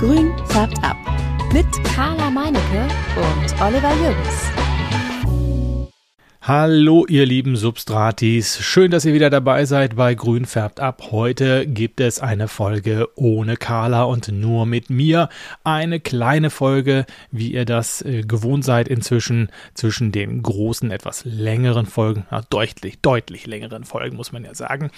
Grün färbt ab. Mit Carla Meinecke und Oliver Jürgens. Hallo, ihr lieben Substratis. Schön, dass ihr wieder dabei seid bei Grün färbt ab. Heute gibt es eine Folge ohne Carla und nur mit mir. Eine kleine Folge, wie ihr das äh, gewohnt seid inzwischen zwischen den großen, etwas längeren Folgen, ja, deutlich, deutlich längeren Folgen, muss man ja sagen.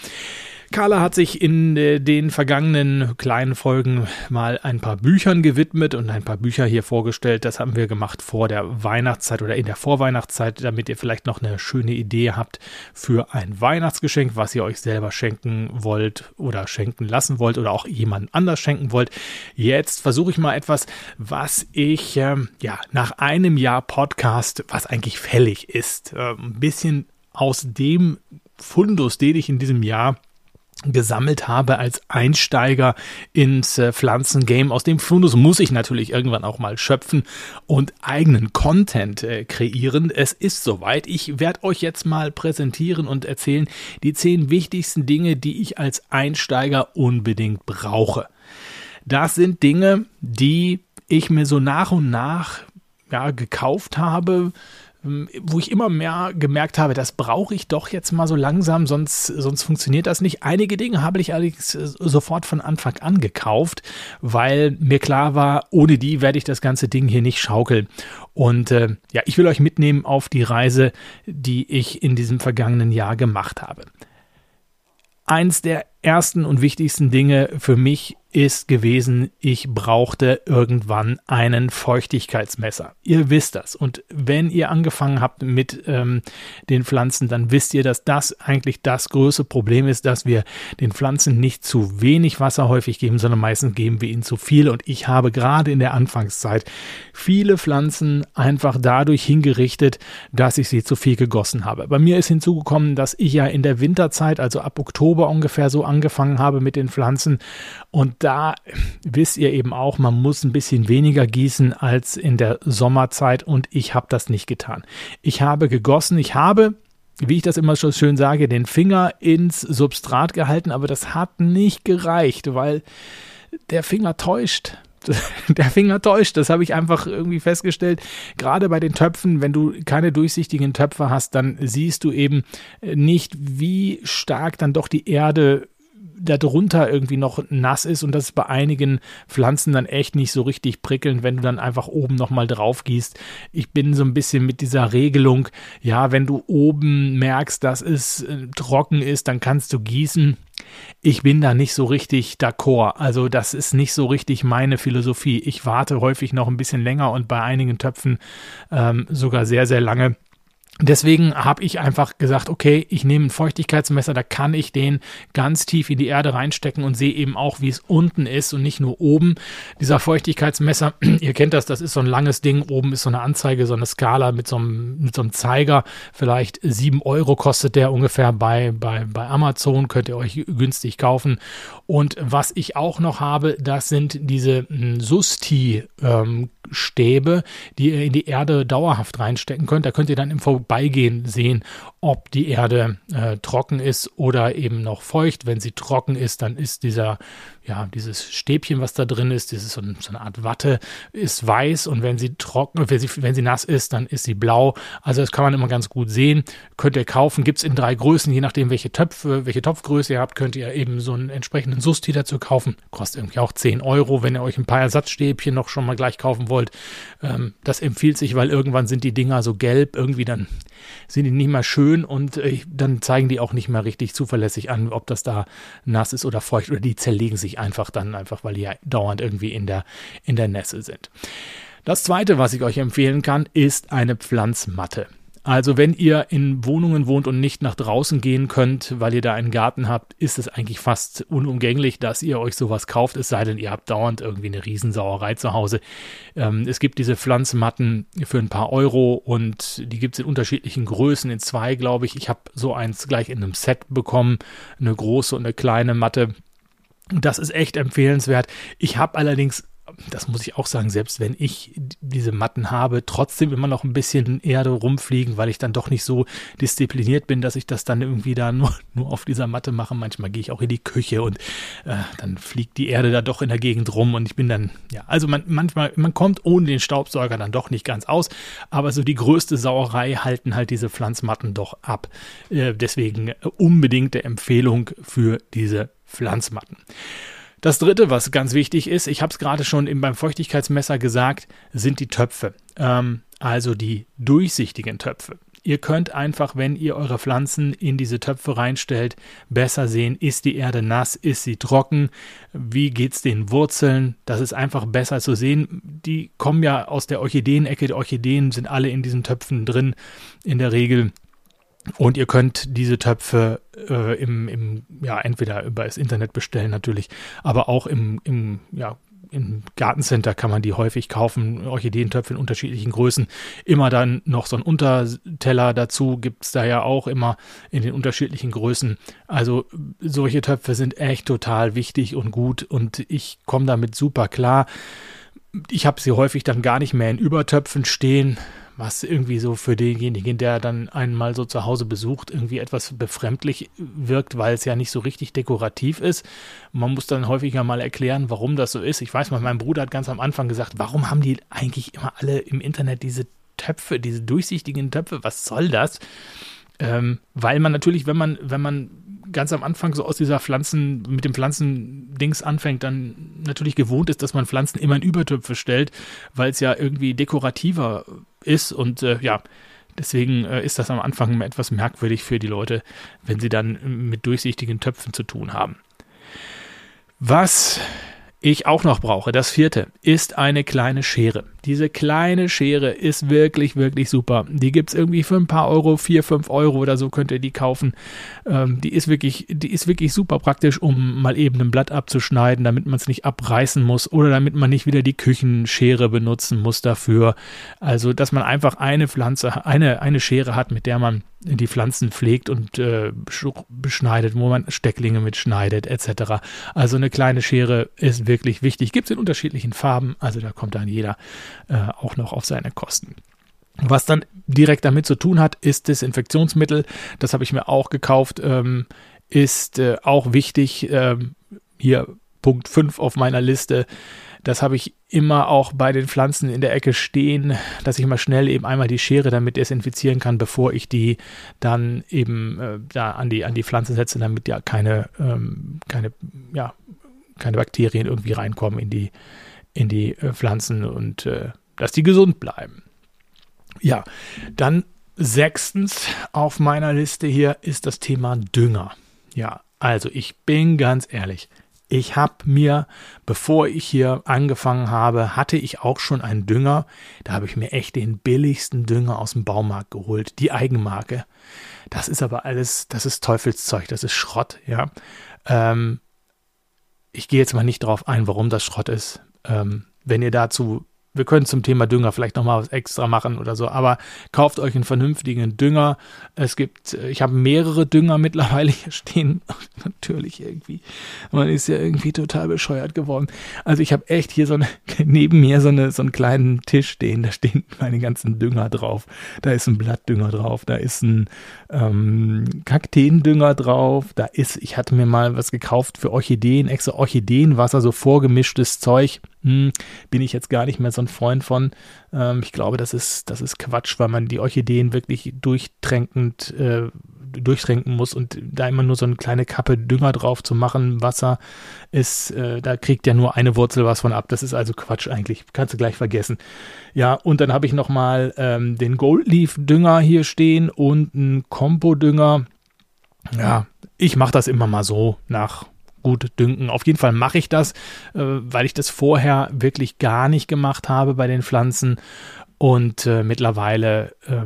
Carla hat sich in äh, den vergangenen kleinen Folgen mal ein paar Büchern gewidmet und ein paar Bücher hier vorgestellt. Das haben wir gemacht vor der Weihnachtszeit oder in der Vorweihnachtszeit, damit ihr vielleicht noch eine schöne Idee habt für ein Weihnachtsgeschenk, was ihr euch selber schenken wollt oder schenken lassen wollt oder auch jemand anders schenken wollt. Jetzt versuche ich mal etwas, was ich ähm, ja nach einem Jahr Podcast, was eigentlich fällig ist, äh, ein bisschen aus dem Fundus, den ich in diesem Jahr gesammelt habe als Einsteiger ins äh, Pflanzengame. Aus dem Fundus muss ich natürlich irgendwann auch mal schöpfen und eigenen Content äh, kreieren. Es ist soweit. Ich werde euch jetzt mal präsentieren und erzählen die zehn wichtigsten Dinge, die ich als Einsteiger unbedingt brauche. Das sind Dinge, die ich mir so nach und nach ja, gekauft habe, wo ich immer mehr gemerkt habe, das brauche ich doch jetzt mal so langsam, sonst, sonst funktioniert das nicht. Einige Dinge habe ich allerdings äh, sofort von Anfang an gekauft, weil mir klar war, ohne die werde ich das ganze Ding hier nicht schaukeln. Und äh, ja, ich will euch mitnehmen auf die Reise, die ich in diesem vergangenen Jahr gemacht habe. Eins der ersten und wichtigsten Dinge für mich ist gewesen, ich brauchte irgendwann einen Feuchtigkeitsmesser. Ihr wisst das. Und wenn ihr angefangen habt mit ähm, den Pflanzen, dann wisst ihr, dass das eigentlich das größte Problem ist, dass wir den Pflanzen nicht zu wenig Wasser häufig geben, sondern meistens geben wir ihnen zu viel. Und ich habe gerade in der Anfangszeit viele Pflanzen einfach dadurch hingerichtet, dass ich sie zu viel gegossen habe. Bei mir ist hinzugekommen, dass ich ja in der Winterzeit, also ab Oktober ungefähr so angefangen habe mit den Pflanzen. Und da wisst ihr eben auch, man muss ein bisschen weniger gießen als in der Sommerzeit. Und ich habe das nicht getan. Ich habe gegossen, ich habe wie ich das immer schon schön sage, den Finger ins Substrat gehalten, aber das hat nicht gereicht, weil der Finger täuscht. Der Finger täuscht, das habe ich einfach irgendwie festgestellt. Gerade bei den Töpfen, wenn du keine durchsichtigen Töpfe hast, dann siehst du eben nicht, wie stark dann doch die Erde darunter irgendwie noch nass ist und das ist bei einigen Pflanzen dann echt nicht so richtig prickelnd, wenn du dann einfach oben nochmal drauf gießt. Ich bin so ein bisschen mit dieser Regelung, ja, wenn du oben merkst, dass es äh, trocken ist, dann kannst du gießen. Ich bin da nicht so richtig d'accord. Also das ist nicht so richtig meine Philosophie. Ich warte häufig noch ein bisschen länger und bei einigen Töpfen ähm, sogar sehr, sehr lange Deswegen habe ich einfach gesagt, okay, ich nehme ein Feuchtigkeitsmesser, da kann ich den ganz tief in die Erde reinstecken und sehe eben auch, wie es unten ist und nicht nur oben. Dieser Feuchtigkeitsmesser, ihr kennt das, das ist so ein langes Ding. Oben ist so eine Anzeige, so eine Skala mit so einem, mit so einem Zeiger. Vielleicht sieben Euro kostet der ungefähr bei, bei, bei Amazon, könnt ihr euch günstig kaufen. Und was ich auch noch habe, das sind diese hm, Susti ähm, die ihr in die Erde dauerhaft reinstecken könnt. Da könnt ihr dann im Vorbeigehen sehen, ob die Erde äh, trocken ist oder eben noch feucht. Wenn sie trocken ist, dann ist dieser, ja, dieses Stäbchen, was da drin ist, dieses so, so eine Art Watte, ist weiß und wenn sie trocken, wenn sie, wenn sie nass ist, dann ist sie blau. Also das kann man immer ganz gut sehen. Könnt ihr kaufen, gibt es in drei Größen, je nachdem, welche Töpfe, welche Topfgröße ihr habt, könnt ihr eben so einen entsprechenden Susti dazu kaufen. Kostet irgendwie auch 10 Euro, wenn ihr euch ein paar Ersatzstäbchen noch schon mal gleich kaufen wollt. Ähm, das empfiehlt sich, weil irgendwann sind die Dinger so gelb, irgendwie dann sind die nicht mehr schön und äh, dann zeigen die auch nicht mehr richtig zuverlässig an, ob das da nass ist oder feucht oder die zerlegen sich einfach dann einfach, weil die ja dauernd irgendwie in der, in der Nässe sind. Das zweite, was ich euch empfehlen kann, ist eine Pflanzmatte. Also wenn ihr in Wohnungen wohnt und nicht nach draußen gehen könnt, weil ihr da einen Garten habt, ist es eigentlich fast unumgänglich, dass ihr euch sowas kauft, es sei denn, ihr habt dauernd irgendwie eine Riesensauerei zu Hause. Ähm, es gibt diese Pflanzmatten für ein paar Euro und die gibt es in unterschiedlichen Größen, in zwei glaube ich. Ich habe so eins gleich in einem Set bekommen, eine große und eine kleine Matte. Das ist echt empfehlenswert. Ich habe allerdings das muss ich auch sagen, selbst wenn ich diese Matten habe, trotzdem immer noch ein bisschen Erde rumfliegen, weil ich dann doch nicht so diszipliniert bin, dass ich das dann irgendwie da nur, nur auf dieser Matte mache. Manchmal gehe ich auch in die Küche und äh, dann fliegt die Erde da doch in der Gegend rum und ich bin dann, ja, also man, manchmal, man kommt ohne den Staubsauger dann doch nicht ganz aus, aber so die größte Sauerei halten halt diese Pflanzmatten doch ab. Äh, deswegen unbedingte Empfehlung für diese Pflanzmatten. Das dritte, was ganz wichtig ist, ich habe es gerade schon beim Feuchtigkeitsmesser gesagt, sind die Töpfe. Ähm, also die durchsichtigen Töpfe. Ihr könnt einfach, wenn ihr eure Pflanzen in diese Töpfe reinstellt, besser sehen, ist die Erde nass, ist sie trocken, wie geht es den Wurzeln. Das ist einfach besser zu sehen. Die kommen ja aus der Orchideenecke. Die Orchideen sind alle in diesen Töpfen drin in der Regel. Und ihr könnt diese Töpfe äh, im, im, ja, entweder über das Internet bestellen natürlich, aber auch im, im, ja, im Gartencenter kann man die häufig kaufen, Orchideentöpfe in unterschiedlichen Größen. Immer dann noch so ein Unterteller dazu gibt es da ja auch immer in den unterschiedlichen Größen. Also solche Töpfe sind echt total wichtig und gut und ich komme damit super klar. Ich habe sie häufig dann gar nicht mehr in Übertöpfen stehen, was irgendwie so für denjenigen, der dann einmal so zu Hause besucht, irgendwie etwas befremdlich wirkt, weil es ja nicht so richtig dekorativ ist. Man muss dann häufiger mal erklären, warum das so ist. Ich weiß mal, mein Bruder hat ganz am Anfang gesagt, warum haben die eigentlich immer alle im Internet diese Töpfe, diese durchsichtigen Töpfe? Was soll das? Ähm, weil man natürlich, wenn man, wenn man ganz am Anfang so aus dieser Pflanzen, mit dem Pflanzendings anfängt, dann natürlich gewohnt ist, dass man Pflanzen immer in Übertöpfe stellt, weil es ja irgendwie dekorativer ist und äh, ja, deswegen äh, ist das am Anfang etwas merkwürdig für die Leute, wenn sie dann mit durchsichtigen Töpfen zu tun haben. Was ich auch noch brauche, das vierte, ist eine kleine Schere. Diese kleine Schere ist wirklich, wirklich super. Die gibt es irgendwie für ein paar Euro, vier, fünf Euro oder so könnt ihr die kaufen. Ähm, die ist wirklich, die ist wirklich super praktisch, um mal eben ein Blatt abzuschneiden, damit man es nicht abreißen muss oder damit man nicht wieder die Küchenschere benutzen muss dafür. Also, dass man einfach eine Pflanze, eine, eine Schere hat, mit der man die Pflanzen pflegt und äh, beschneidet, wo man Stecklinge mitschneidet, etc. Also eine kleine Schere ist wirklich wichtig. Gibt es in unterschiedlichen Farben, also da kommt dann jeder äh, auch noch auf seine Kosten. Was dann direkt damit zu tun hat, ist Desinfektionsmittel. Das habe ich mir auch gekauft. Ähm, ist äh, auch wichtig. Ähm, hier Punkt 5 auf meiner Liste. Das habe ich immer auch bei den Pflanzen in der Ecke stehen, dass ich mal schnell eben einmal die Schere damit desinfizieren kann, bevor ich die dann eben äh, da an die, an die Pflanze setze, damit ja keine, ähm, keine, ja, keine Bakterien irgendwie reinkommen in die, in die äh, Pflanzen und äh, dass die gesund bleiben. Ja, dann sechstens auf meiner Liste hier ist das Thema Dünger. Ja, also ich bin ganz ehrlich, ich habe mir, bevor ich hier angefangen habe, hatte ich auch schon einen Dünger. Da habe ich mir echt den billigsten Dünger aus dem Baumarkt geholt, die Eigenmarke. Das ist aber alles, das ist Teufelszeug, das ist Schrott, ja. Ähm, ich gehe jetzt mal nicht darauf ein, warum das Schrott ist. Ähm, wenn ihr dazu wir können zum Thema Dünger vielleicht nochmal was extra machen oder so, aber kauft euch einen vernünftigen Dünger. Es gibt, ich habe mehrere Dünger mittlerweile hier stehen. Natürlich irgendwie. Man ist ja irgendwie total bescheuert geworden. Also ich habe echt hier so eine, neben mir so, eine, so einen kleinen Tisch stehen. Da stehen meine ganzen Dünger drauf. Da ist ein Blattdünger drauf. Da ist ein ähm, Kakteendünger drauf. Da ist, ich hatte mir mal was gekauft für Orchideen, extra Orchideenwasser, so vorgemischtes Zeug hm, bin ich jetzt gar nicht mehr so ein Freund von. Ähm, ich glaube, das ist, das ist Quatsch, weil man die Orchideen wirklich durchtränkend äh, durchtränken muss und da immer nur so eine kleine Kappe Dünger drauf zu machen, Wasser ist, äh, da kriegt ja nur eine Wurzel was von ab. Das ist also Quatsch eigentlich. Kannst du gleich vergessen. Ja, und dann habe ich nochmal ähm, den Goldleaf Dünger hier stehen und einen Compo Dünger. Ja, ich mache das immer mal so nach gut dünken. Auf jeden Fall mache ich das, äh, weil ich das vorher wirklich gar nicht gemacht habe bei den Pflanzen. Und äh, mittlerweile äh,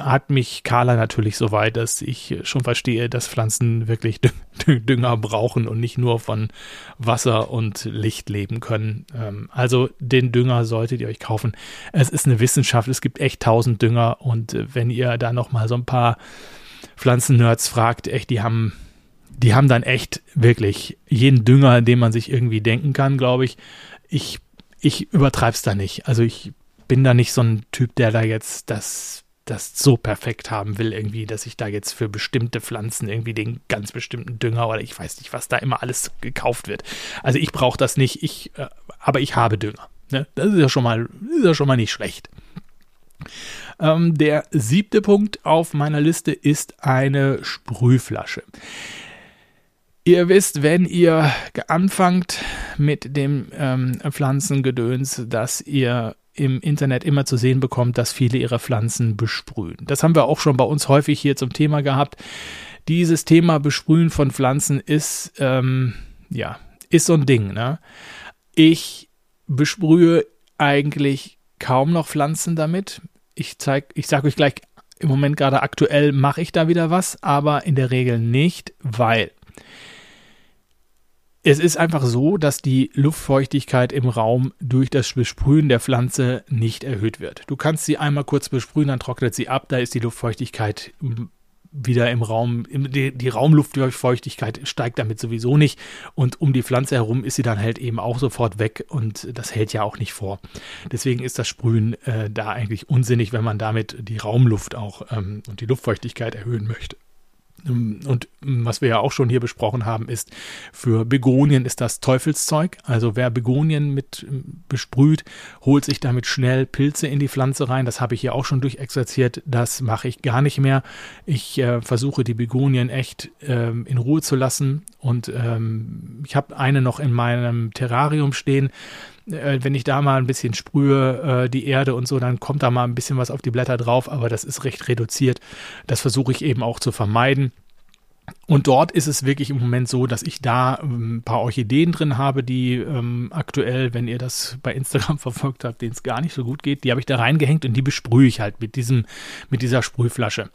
hat mich Carla natürlich so weit, dass ich schon verstehe, dass Pflanzen wirklich Dünger brauchen und nicht nur von Wasser und Licht leben können. Ähm, also den Dünger solltet ihr euch kaufen. Es ist eine Wissenschaft, es gibt echt tausend Dünger und äh, wenn ihr da nochmal so ein paar Pflanzennerds fragt, echt, die haben die haben dann echt wirklich jeden Dünger, den man sich irgendwie denken kann, glaube ich. Ich ich übertreibe es da nicht. Also ich bin da nicht so ein Typ, der da jetzt das, das so perfekt haben will, irgendwie, dass ich da jetzt für bestimmte Pflanzen irgendwie den ganz bestimmten Dünger oder ich weiß nicht, was da immer alles gekauft wird. Also ich brauche das nicht, ich, äh, aber ich habe Dünger. Ne? Das ist ja schon mal, ist ja schon mal nicht schlecht. Ähm, der siebte Punkt auf meiner Liste ist eine Sprühflasche. Ihr wisst, wenn ihr anfangt mit dem ähm, Pflanzengedöns, dass ihr im Internet immer zu sehen bekommt, dass viele ihre Pflanzen besprühen. Das haben wir auch schon bei uns häufig hier zum Thema gehabt. Dieses Thema Besprühen von Pflanzen ist, ähm, ja, ist so ein Ding. Ne? Ich besprühe eigentlich kaum noch Pflanzen damit. Ich zeig, ich sage euch gleich, im Moment gerade aktuell mache ich da wieder was, aber in der Regel nicht, weil es ist einfach so, dass die Luftfeuchtigkeit im Raum durch das Besprühen der Pflanze nicht erhöht wird. Du kannst sie einmal kurz besprühen, dann trocknet sie ab, da ist die Luftfeuchtigkeit wieder im Raum, die, die Raumluftfeuchtigkeit steigt damit sowieso nicht und um die Pflanze herum ist sie dann halt eben auch sofort weg und das hält ja auch nicht vor. Deswegen ist das Sprühen äh, da eigentlich unsinnig, wenn man damit die Raumluft auch ähm, und die Luftfeuchtigkeit erhöhen möchte. Ähm, und ähm, was wir ja auch schon hier besprochen haben, ist, für Begonien ist das Teufelszeug. Also wer Begonien mit ähm, besprüht, holt sich damit schnell Pilze in die Pflanze rein. Das habe ich hier auch schon durchexerziert. Das mache ich gar nicht mehr. Ich äh, versuche die Begonien echt äh, in Ruhe zu lassen. Und ähm, ich habe eine noch in meinem Terrarium stehen äh, wenn ich da mal ein bisschen sprühe, äh, die Erde und so, dann kommt da mal ein bisschen was auf die Blätter drauf, aber das ist recht reduziert. Das versuche ich eben auch zu vermeiden. Und dort ist es wirklich im Moment so, dass ich da ähm, ein paar Orchideen drin habe, die ähm, aktuell, wenn ihr das bei Instagram verfolgt habt, denen es gar nicht so gut geht, die habe ich da reingehängt und die besprühe ich halt mit diesem, mit dieser Sprühflasche,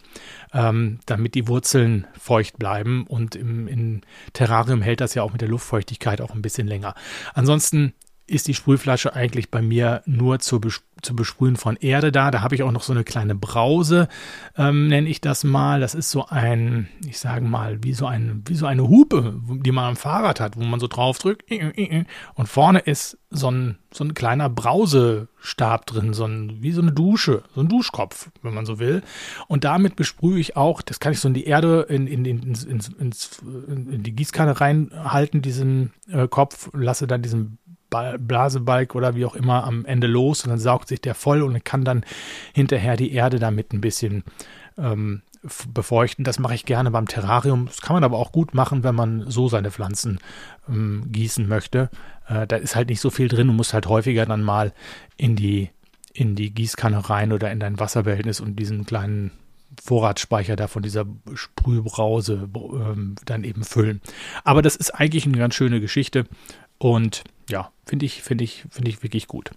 ähm, damit die Wurzeln feucht bleiben. Und im, im Terrarium hält das ja auch mit der Luftfeuchtigkeit auch ein bisschen länger. Ansonsten ist die Sprühflasche eigentlich bei mir nur zur, Bes zur Besprühen von Erde da. Da habe ich auch noch so eine kleine Brause, ähm, nenne ich das mal. Das ist so ein, ich sage mal, wie so, ein, wie so eine Hupe, die man am Fahrrad hat, wo man so drauf drückt. Und vorne ist so ein, so ein kleiner Brausestab drin, so ein, wie so eine Dusche, so ein Duschkopf, wenn man so will. Und damit besprühe ich auch, das kann ich so in die Erde, in, in, in, in die Gießkanne reinhalten, diesen äh, Kopf, lasse dann diesen Blasebalg oder wie auch immer am Ende los und dann saugt sich der voll und kann dann hinterher die Erde damit ein bisschen ähm, befeuchten. Das mache ich gerne beim Terrarium. Das kann man aber auch gut machen, wenn man so seine Pflanzen ähm, gießen möchte. Äh, da ist halt nicht so viel drin und muss halt häufiger dann mal in die, in die Gießkanne rein oder in dein Wasserbehältnis und diesen kleinen Vorratsspeicher da von dieser Sprühbrause ähm, dann eben füllen. Aber das ist eigentlich eine ganz schöne Geschichte und ja, finde ich, finde ich, finde ich wirklich gut.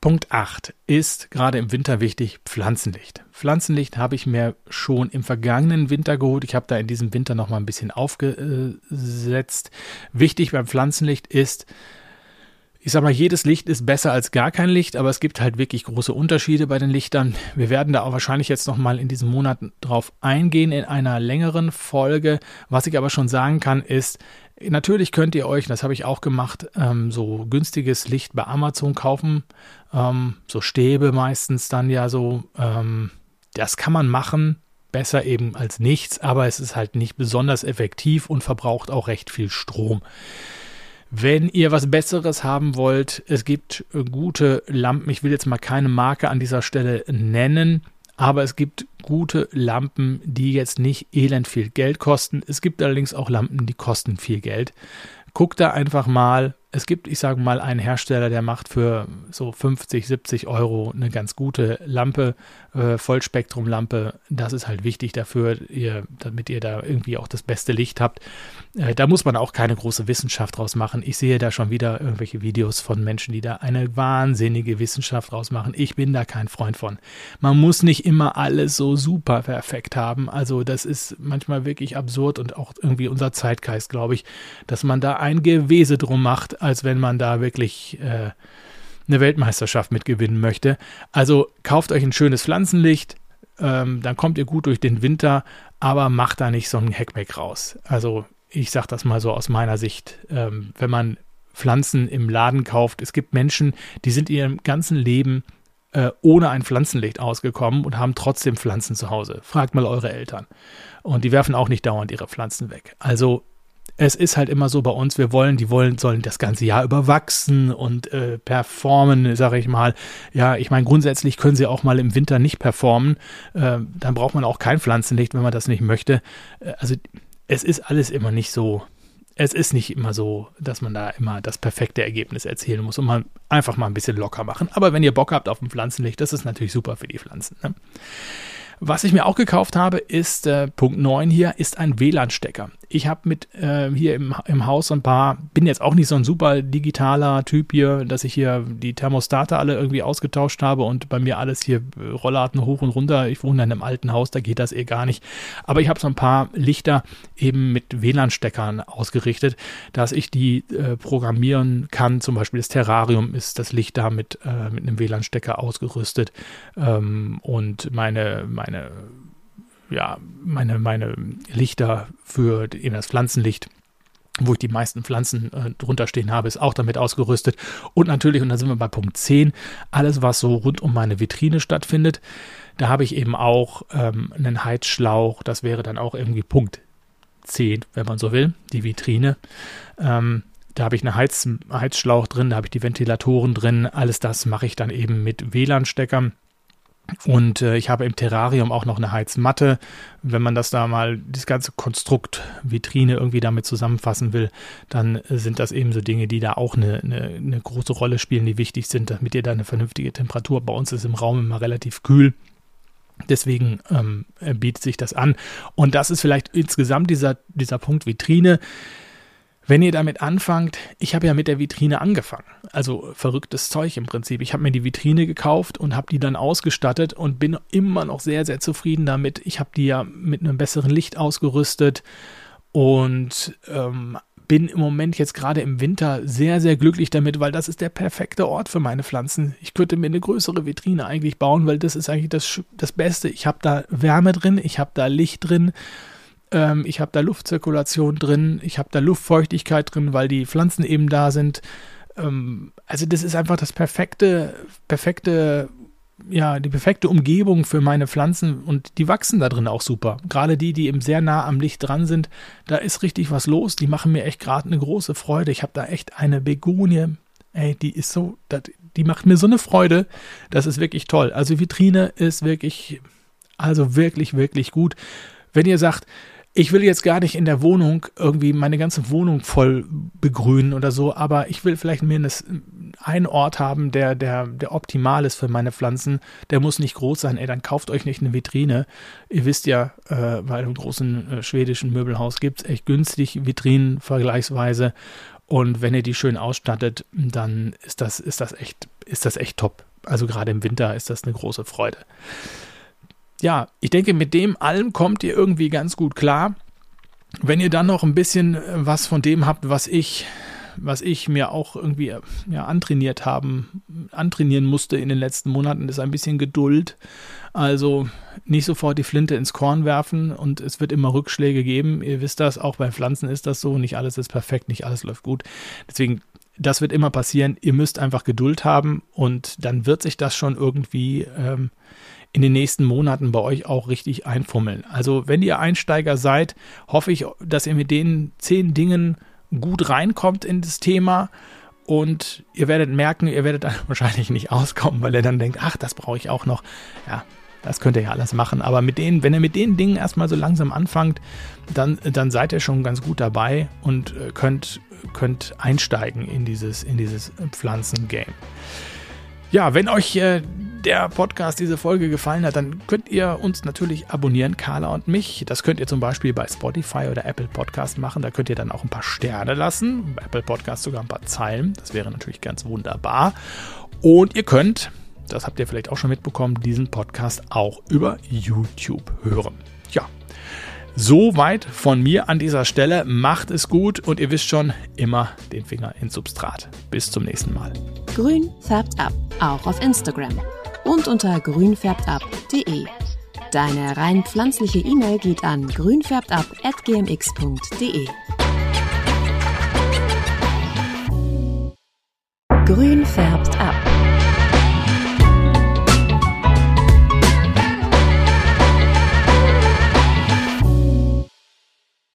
Punkt 8 ist gerade im Winter wichtig, Pflanzenlicht. Pflanzenlicht habe ich mir schon im vergangenen Winter geholt. Ich habe da in diesem Winter noch mal ein bisschen aufgesetzt. Wichtig beim Pflanzenlicht ist, ich sag mal, jedes Licht ist besser als gar kein Licht, aber es gibt halt wirklich große Unterschiede bei den Lichtern. Wir werden da auch wahrscheinlich jetzt noch mal in diesem Monat drauf eingehen in einer längeren Folge. Was ich aber schon sagen kann, ist, Natürlich könnt ihr euch, das habe ich auch gemacht, ähm, so günstiges Licht bei Amazon kaufen. Ähm, so Stäbe meistens dann ja so. Ähm, das kann man machen, besser eben als nichts, aber es ist halt nicht besonders effektiv und verbraucht auch recht viel Strom. Wenn ihr was Besseres haben wollt, es gibt gute Lampen. Ich will jetzt mal keine Marke an dieser Stelle nennen. Aber es gibt gute Lampen, die jetzt nicht elend viel Geld kosten. Es gibt allerdings auch Lampen, die kosten viel Geld. Guckt da einfach mal, es gibt, ich sage mal, einen Hersteller, der macht für so 50, 70 Euro eine ganz gute Lampe, äh, Vollspektrumlampe. Das ist halt wichtig dafür, ihr, damit ihr da irgendwie auch das beste Licht habt. Äh, da muss man auch keine große Wissenschaft draus machen. Ich sehe da schon wieder irgendwelche Videos von Menschen, die da eine wahnsinnige Wissenschaft draus machen. Ich bin da kein Freund von. Man muss nicht immer alles so super perfekt haben. Also das ist manchmal wirklich absurd und auch irgendwie unser Zeitgeist, glaube ich, dass man da ein Gewese drum macht als wenn man da wirklich äh, eine Weltmeisterschaft mitgewinnen möchte. Also kauft euch ein schönes Pflanzenlicht, ähm, dann kommt ihr gut durch den Winter, aber macht da nicht so einen Heckmeck raus. Also ich sage das mal so aus meiner Sicht, ähm, wenn man Pflanzen im Laden kauft. Es gibt Menschen, die sind in ihrem ganzen Leben äh, ohne ein Pflanzenlicht ausgekommen und haben trotzdem Pflanzen zu Hause. Fragt mal eure Eltern. Und die werfen auch nicht dauernd ihre Pflanzen weg. Also es ist halt immer so bei uns, wir wollen, die wollen, sollen das ganze Jahr überwachsen und äh, performen, sage ich mal. Ja, ich meine, grundsätzlich können sie auch mal im Winter nicht performen. Äh, dann braucht man auch kein Pflanzenlicht, wenn man das nicht möchte. Äh, also es ist alles immer nicht so es ist nicht immer so, dass man da immer das perfekte Ergebnis erzielen muss und man einfach mal ein bisschen locker machen. Aber wenn ihr Bock habt auf ein Pflanzenlicht, das ist natürlich super für die Pflanzen. Ne? Was ich mir auch gekauft habe, ist äh, Punkt 9 hier, ist ein WLAN-Stecker. Ich habe mit äh, hier im, im Haus ein paar, bin jetzt auch nicht so ein super digitaler Typ hier, dass ich hier die Thermostate alle irgendwie ausgetauscht habe und bei mir alles hier äh, Rollladen hoch und runter. Ich wohne in einem alten Haus, da geht das eh gar nicht. Aber ich habe so ein paar Lichter eben mit WLAN-Steckern ausgerichtet, dass ich die äh, programmieren kann. Zum Beispiel das Terrarium ist das Licht da mit, äh, mit einem WLAN-Stecker ausgerüstet ähm, und meine meine, ja, meine, meine Lichter für eben das Pflanzenlicht wo ich die meisten Pflanzen äh, drunter stehen habe, ist auch damit ausgerüstet. Und natürlich, und da sind wir bei Punkt 10, alles, was so rund um meine Vitrine stattfindet. Da habe ich eben auch ähm, einen Heizschlauch, das wäre dann auch irgendwie Punkt 10, wenn man so will, die Vitrine. Ähm, da habe ich einen Heiz, Heizschlauch drin, da habe ich die Ventilatoren drin. Alles das mache ich dann eben mit WLAN-Steckern. Und äh, ich habe im Terrarium auch noch eine Heizmatte. Wenn man das da mal, das ganze Konstrukt Vitrine irgendwie damit zusammenfassen will, dann sind das eben so Dinge, die da auch eine, eine, eine große Rolle spielen, die wichtig sind, damit ihr da eine vernünftige Temperatur. Bei uns ist im Raum immer relativ kühl. Deswegen ähm, bietet sich das an. Und das ist vielleicht insgesamt dieser, dieser Punkt Vitrine wenn ihr damit anfangt, ich habe ja mit der Vitrine angefangen. Also verrücktes Zeug im Prinzip. Ich habe mir die Vitrine gekauft und habe die dann ausgestattet und bin immer noch sehr, sehr zufrieden damit. Ich habe die ja mit einem besseren Licht ausgerüstet und ähm, bin im Moment jetzt gerade im Winter sehr, sehr glücklich damit, weil das ist der perfekte Ort für meine Pflanzen. Ich könnte mir eine größere Vitrine eigentlich bauen, weil das ist eigentlich das, das Beste. Ich habe da Wärme drin, ich habe da Licht drin ähm, ich habe da Luftzirkulation drin, ich habe da Luftfeuchtigkeit drin, weil die Pflanzen eben da sind. Ähm, also das ist einfach das perfekte, perfekte, ja, die perfekte Umgebung für meine Pflanzen und die wachsen da drin auch super. Gerade die, die eben sehr nah am Licht dran sind, da ist richtig was los. Die machen mir echt gerade eine große Freude. Ich habe da echt eine Begonie. Ey, die ist so, die macht mir so eine Freude. Das ist wirklich toll. Also Vitrine ist wirklich, also wirklich, wirklich gut. Wenn ihr sagt, ich will jetzt gar nicht in der Wohnung irgendwie meine ganze Wohnung voll begrünen oder so, aber ich will vielleicht mindestens einen Ort haben, der, der, der optimal ist für meine Pflanzen. Der muss nicht groß sein. Ey, dann kauft euch nicht eine Vitrine. Ihr wisst ja, äh, bei einem großen äh, schwedischen Möbelhaus gibt es echt günstig Vitrinen vergleichsweise. Und wenn ihr die schön ausstattet, dann ist das, ist das echt, ist das echt top. Also gerade im Winter ist das eine große Freude ja, ich denke, mit dem allem kommt ihr irgendwie ganz gut klar. Wenn ihr dann noch ein bisschen äh, was von dem habt, was ich, was ich mir auch irgendwie äh, ja, antrainiert haben, antrainieren musste in den letzten Monaten, ist ein bisschen Geduld. Also nicht sofort die Flinte ins Korn werfen und es wird immer Rückschläge geben. Ihr wisst das, auch bei Pflanzen ist das so. Nicht alles ist perfekt, nicht alles läuft gut. Deswegen, das wird immer passieren. Ihr müsst einfach Geduld haben und dann wird sich das schon irgendwie ähm, in den nächsten Monaten bei euch auch richtig einfummeln. Also wenn ihr Einsteiger seid, hoffe ich, dass ihr mit den zehn Dingen gut reinkommt in das Thema und ihr werdet merken, ihr werdet dann wahrscheinlich nicht auskommen, weil ihr dann denkt, ach, das brauche ich auch noch. Ja, das könnt ihr ja alles machen. Aber mit denen, wenn ihr mit den Dingen erstmal so langsam anfangt, dann, dann seid ihr schon ganz gut dabei und äh, könnt, könnt einsteigen in dieses, in dieses Pflanzengame. Ja, wenn euch äh, der Podcast, diese Folge gefallen hat, dann könnt ihr uns natürlich abonnieren, Carla und mich. Das könnt ihr zum Beispiel bei Spotify oder Apple Podcast machen. Da könnt ihr dann auch ein paar Sterne lassen. Bei Apple Podcast sogar ein paar Zeilen. Das wäre natürlich ganz wunderbar. Und ihr könnt, das habt ihr vielleicht auch schon mitbekommen, diesen Podcast auch über YouTube hören. Ja, Soweit von mir an dieser Stelle. Macht es gut und ihr wisst schon, immer den Finger ins Substrat. Bis zum nächsten Mal. Grün färbt ab, auch auf Instagram und unter grünfärbtab.de. Deine rein pflanzliche E-Mail geht an grünfärbtab.gmx.de. Grün färbt ab.